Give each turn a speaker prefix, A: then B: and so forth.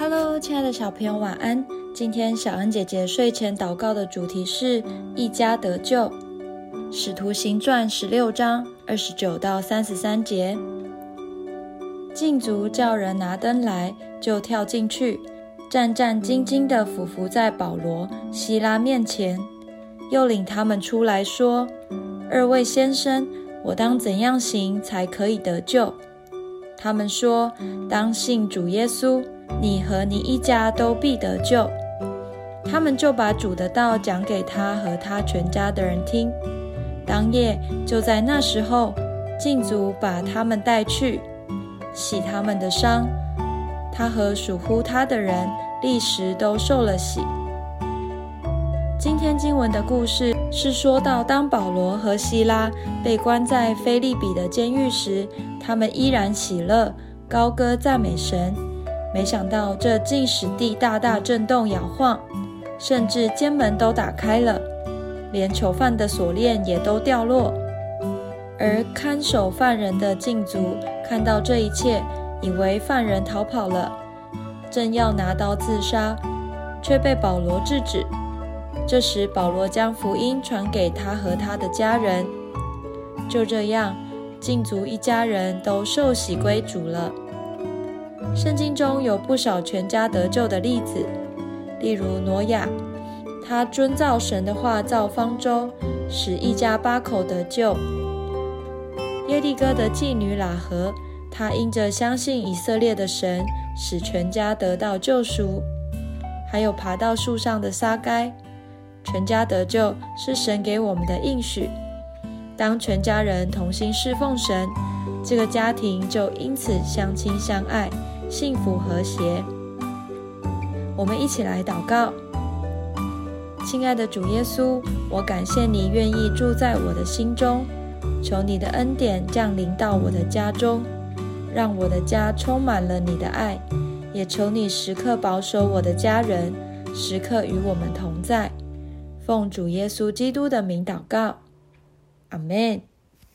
A: Hello，亲爱的小朋友，晚安。今天小恩姐姐睡前祷告的主题是一家得救。使徒行传十六章二十九到三十三节，禁足叫人拿灯来，就跳进去，战战兢兢地俯伏在保罗、希拉面前，又领他们出来说：“二位先生，我当怎样行才可以得救？”他们说：“当信主耶稣。”你和你一家都必得救。他们就把主的道讲给他和他全家的人听。当夜就在那时候，禁足把他们带去，洗他们的伤。他和属乎他的人立时都受了洗。今天经文的故事是说到，当保罗和希拉被关在菲利比的监狱时，他们依然喜乐，高歌赞美神。没想到这竟使地大大震动摇晃，甚至监门都打开了，连囚犯的锁链也都掉落。而看守犯人的禁足看到这一切，以为犯人逃跑了，正要拿刀自杀，却被保罗制止。这时保罗将福音传给他和他的家人，就这样，禁足一家人都受洗归主了。圣经中有不少全家得救的例子，例如挪亚，他遵照神的话造方舟，使一家八口得救；耶利哥的妓女喇合，她因着相信以色列的神，使全家得到救赎；还有爬到树上的沙该，全家得救是神给我们的应许。当全家人同心侍奉神，这个家庭就因此相亲相爱。幸福和谐，我们一起来祷告。亲爱的主耶稣，我感谢你愿意住在我的心中，求你的恩典降临到我的家中，让我的家充满了你的爱。也求你时刻保守我的家人，时刻与我们同在。奉主耶稣基督的名祷告，阿门。